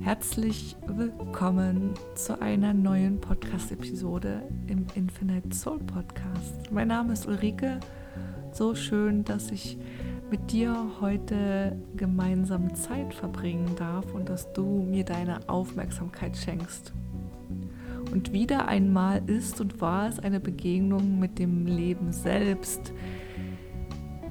Herzlich willkommen zu einer neuen Podcast-Episode im Infinite Soul Podcast. Mein Name ist Ulrike. So schön, dass ich mit dir heute gemeinsam Zeit verbringen darf und dass du mir deine Aufmerksamkeit schenkst. Und wieder einmal ist und war es eine Begegnung mit dem Leben selbst,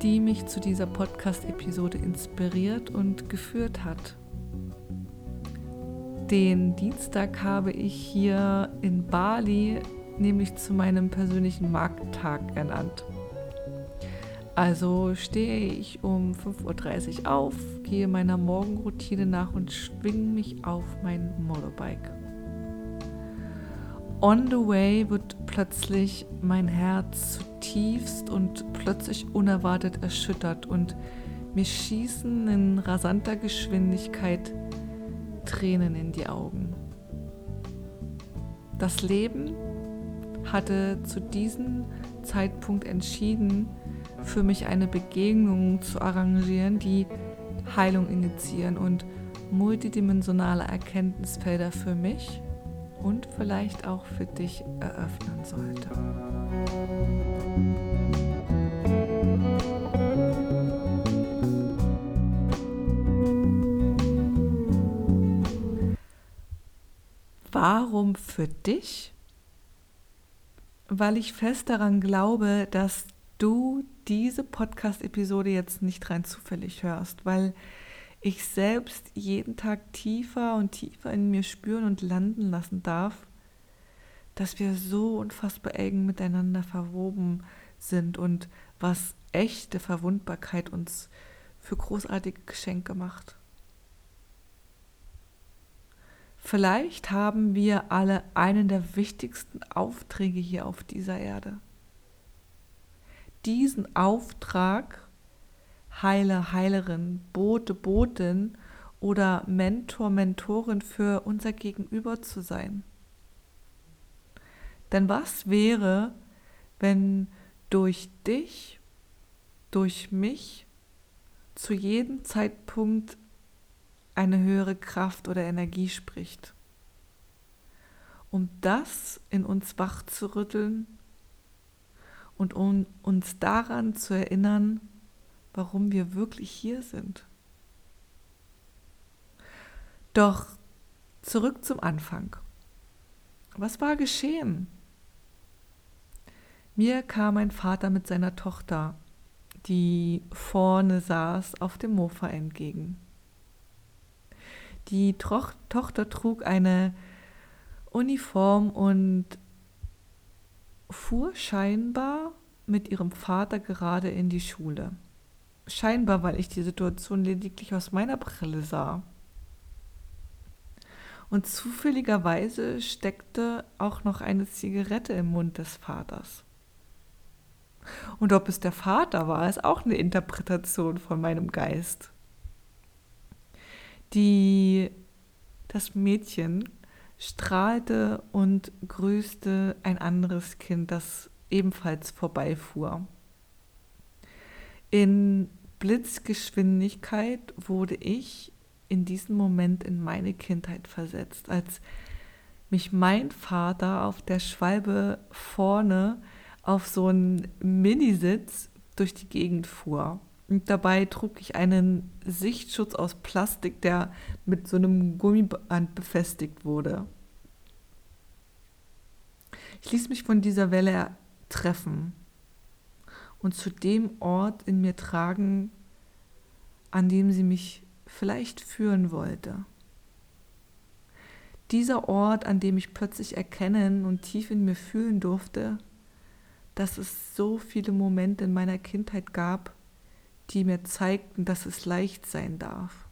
die mich zu dieser Podcast-Episode inspiriert und geführt hat. Den Dienstag habe ich hier in Bali nämlich zu meinem persönlichen Markttag ernannt. Also stehe ich um 5.30 Uhr auf, gehe meiner Morgenroutine nach und schwinge mich auf mein Motorbike. On the way wird plötzlich mein Herz zutiefst und plötzlich unerwartet erschüttert und mir schießen in rasanter Geschwindigkeit Tränen in die Augen. Das Leben hatte zu diesem Zeitpunkt entschieden, für mich eine Begegnung zu arrangieren, die Heilung initiieren und multidimensionale Erkenntnisfelder für mich und vielleicht auch für dich eröffnen sollte. Warum für dich? Weil ich fest daran glaube, dass du diese Podcast-Episode jetzt nicht rein zufällig hörst, weil ich selbst jeden Tag tiefer und tiefer in mir spüren und landen lassen darf, dass wir so unfassbar eng miteinander verwoben sind und was echte Verwundbarkeit uns für großartige Geschenke macht. Vielleicht haben wir alle einen der wichtigsten Aufträge hier auf dieser Erde. Diesen Auftrag, Heiler, Heilerin, Bote, Botin oder Mentor, Mentorin für unser Gegenüber zu sein. Denn was wäre, wenn durch dich, durch mich zu jedem Zeitpunkt eine höhere Kraft oder Energie spricht. Um das in uns wach zu rütteln und um uns daran zu erinnern, warum wir wirklich hier sind. Doch zurück zum Anfang. Was war geschehen? Mir kam mein Vater mit seiner Tochter, die vorne saß, auf dem Mofa entgegen. Die Tro Tochter trug eine Uniform und fuhr scheinbar mit ihrem Vater gerade in die Schule. Scheinbar, weil ich die Situation lediglich aus meiner Brille sah. Und zufälligerweise steckte auch noch eine Zigarette im Mund des Vaters. Und ob es der Vater war, ist auch eine Interpretation von meinem Geist die, das Mädchen strahlte und grüßte ein anderes Kind, das ebenfalls vorbeifuhr. In Blitzgeschwindigkeit wurde ich in diesem Moment in meine Kindheit versetzt, als mich mein Vater auf der Schwalbe vorne auf so einen Minisitz durch die Gegend fuhr. Und dabei trug ich einen Sichtschutz aus Plastik, der mit so einem Gummiband befestigt wurde. Ich ließ mich von dieser Welle treffen und zu dem Ort in mir tragen, an dem sie mich vielleicht führen wollte. Dieser Ort, an dem ich plötzlich erkennen und tief in mir fühlen durfte, dass es so viele Momente in meiner Kindheit gab, die mir zeigten, dass es leicht sein darf,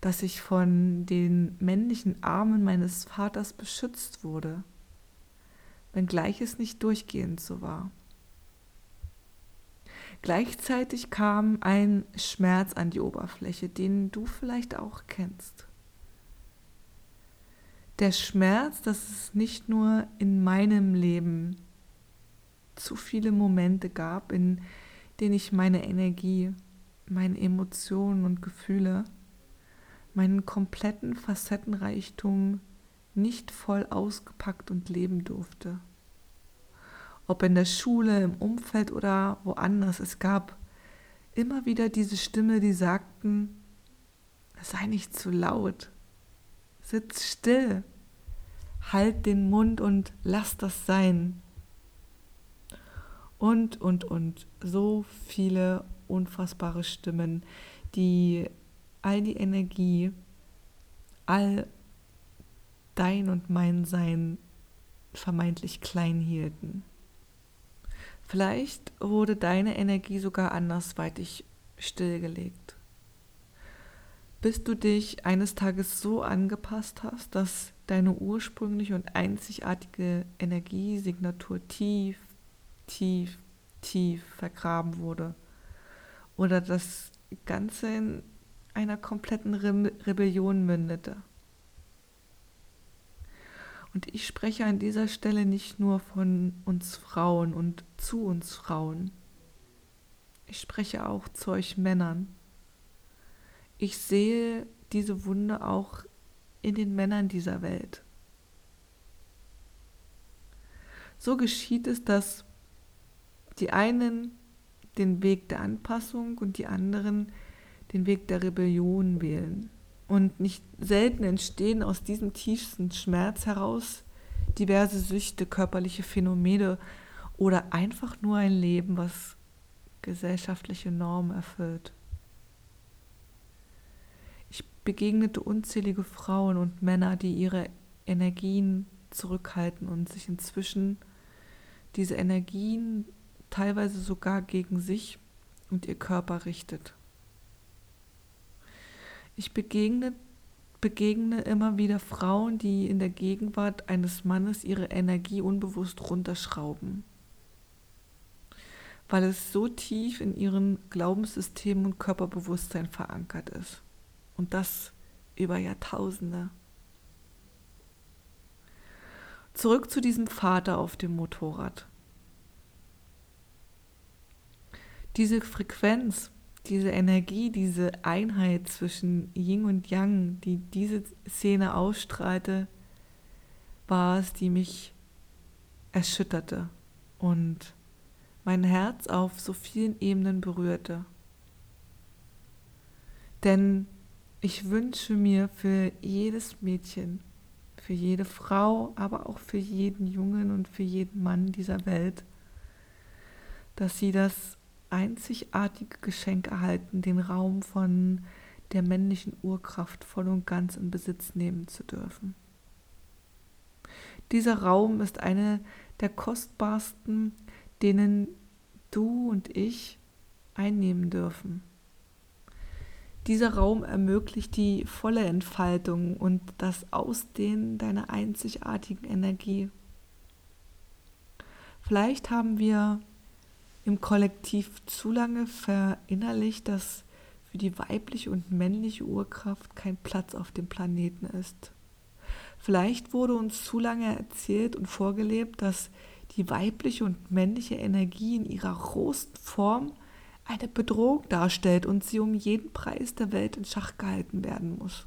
dass ich von den männlichen Armen meines Vaters beschützt wurde, wenngleich es nicht durchgehend so war. Gleichzeitig kam ein Schmerz an die Oberfläche, den du vielleicht auch kennst. Der Schmerz, dass es nicht nur in meinem Leben zu viele Momente gab, in den ich meine Energie, meine Emotionen und Gefühle meinen kompletten Facettenreichtum nicht voll ausgepackt und leben durfte. Ob in der Schule, im Umfeld oder woanders, es gab immer wieder diese Stimme, die sagten, sei nicht zu laut, sitz still, halt den Mund und lass das sein. Und, und, und, so viele unfassbare Stimmen, die all die Energie, all dein und mein Sein vermeintlich klein hielten. Vielleicht wurde deine Energie sogar andersweitig stillgelegt. Bis du dich eines Tages so angepasst hast, dass deine ursprüngliche und einzigartige Energiesignatur tief, tief, tief vergraben wurde. Oder das Ganze in einer kompletten Re Rebellion mündete. Und ich spreche an dieser Stelle nicht nur von uns Frauen und zu uns Frauen. Ich spreche auch zu euch Männern. Ich sehe diese Wunde auch in den Männern dieser Welt. So geschieht es, dass die einen den Weg der Anpassung und die anderen den Weg der Rebellion wählen. Und nicht selten entstehen aus diesem tiefsten Schmerz heraus diverse Süchte, körperliche Phänomene oder einfach nur ein Leben, was gesellschaftliche Normen erfüllt. Ich begegnete unzählige Frauen und Männer, die ihre Energien zurückhalten und sich inzwischen diese Energien teilweise sogar gegen sich und ihr Körper richtet. Ich begegne, begegne immer wieder Frauen, die in der Gegenwart eines Mannes ihre Energie unbewusst runterschrauben, weil es so tief in ihren Glaubenssystemen und Körperbewusstsein verankert ist. Und das über Jahrtausende. Zurück zu diesem Vater auf dem Motorrad. Diese Frequenz diese Energie, diese Einheit zwischen Yin und Yang, die diese Szene ausstrahlte, war es, die mich erschütterte und mein Herz auf so vielen Ebenen berührte. Denn ich wünsche mir für jedes Mädchen, für jede Frau, aber auch für jeden Jungen und für jeden Mann dieser Welt, dass sie das einzigartige Geschenk erhalten, den Raum von der männlichen Urkraft voll und ganz in Besitz nehmen zu dürfen. Dieser Raum ist eine der kostbarsten, denen du und ich einnehmen dürfen. Dieser Raum ermöglicht die volle Entfaltung und das Ausdehnen deiner einzigartigen Energie. Vielleicht haben wir im Kollektiv zu lange verinnerlicht, dass für die weibliche und männliche Urkraft kein Platz auf dem Planeten ist. Vielleicht wurde uns zu lange erzählt und vorgelebt, dass die weibliche und männliche Energie in ihrer rohsten Form eine Bedrohung darstellt und sie um jeden Preis der Welt in Schach gehalten werden muss.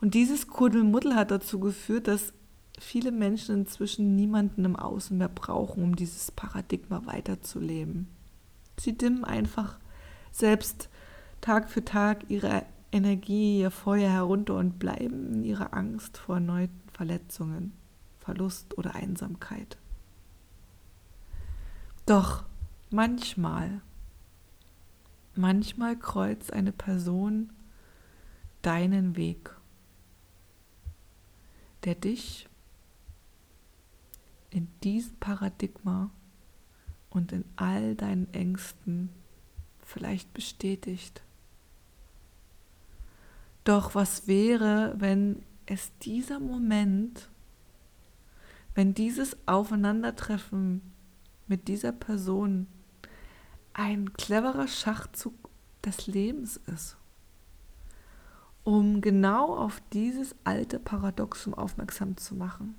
Und dieses Kuddelmuddel hat dazu geführt, dass viele Menschen inzwischen niemanden im Außen mehr brauchen, um dieses Paradigma weiterzuleben. Sie dimmen einfach selbst Tag für Tag ihre Energie, ihr Feuer herunter und bleiben in ihrer Angst vor erneuten Verletzungen, Verlust oder Einsamkeit. Doch manchmal, manchmal kreuzt eine Person deinen Weg, der dich in diesem Paradigma und in all deinen Ängsten vielleicht bestätigt. Doch was wäre, wenn es dieser Moment, wenn dieses Aufeinandertreffen mit dieser Person ein cleverer Schachzug des Lebens ist, um genau auf dieses alte Paradoxum aufmerksam zu machen?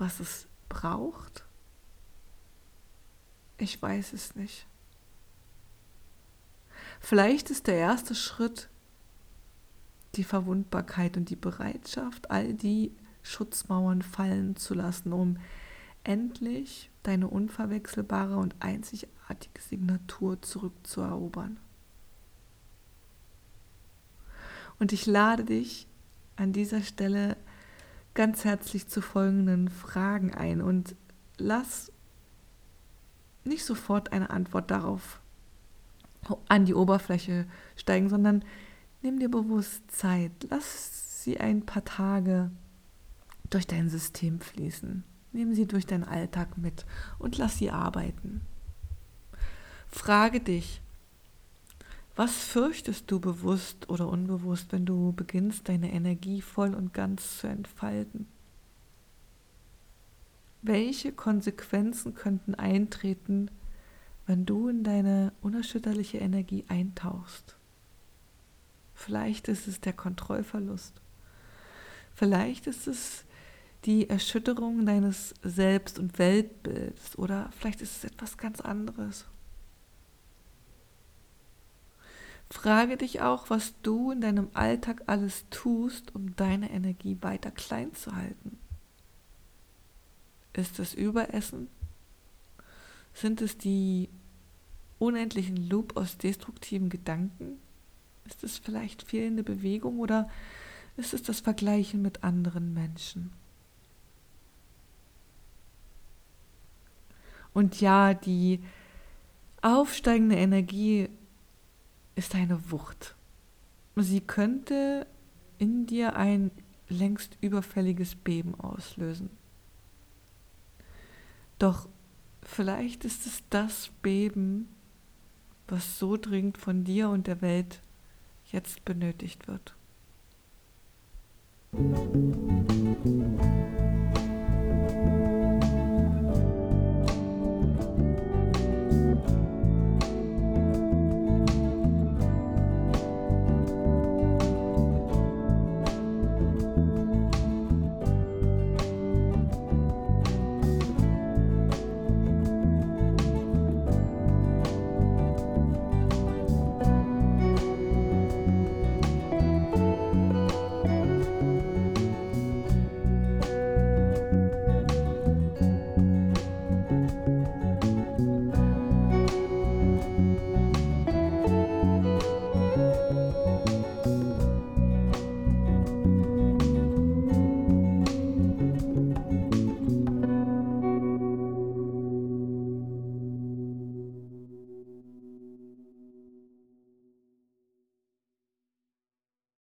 Was es braucht? Ich weiß es nicht. Vielleicht ist der erste Schritt die Verwundbarkeit und die Bereitschaft, all die Schutzmauern fallen zu lassen, um endlich deine unverwechselbare und einzigartige Signatur zurückzuerobern. Und ich lade dich an dieser Stelle ganz herzlich zu folgenden Fragen ein und lass nicht sofort eine Antwort darauf an die Oberfläche steigen, sondern nimm dir bewusst Zeit. Lass sie ein paar Tage durch dein System fließen. Nimm sie durch deinen Alltag mit und lass sie arbeiten. Frage dich, was fürchtest du bewusst oder unbewusst, wenn du beginnst, deine Energie voll und ganz zu entfalten? Welche Konsequenzen könnten eintreten, wenn du in deine unerschütterliche Energie eintauchst? Vielleicht ist es der Kontrollverlust. Vielleicht ist es die Erschütterung deines Selbst- und Weltbilds oder vielleicht ist es etwas ganz anderes. Frage dich auch, was du in deinem Alltag alles tust, um deine Energie weiter klein zu halten. Ist es Überessen? Sind es die unendlichen Loop aus destruktiven Gedanken? Ist es vielleicht fehlende Bewegung oder ist es das Vergleichen mit anderen Menschen? Und ja, die aufsteigende Energie ist eine Wucht. Sie könnte in dir ein längst überfälliges Beben auslösen. Doch vielleicht ist es das Beben, was so dringend von dir und der Welt jetzt benötigt wird.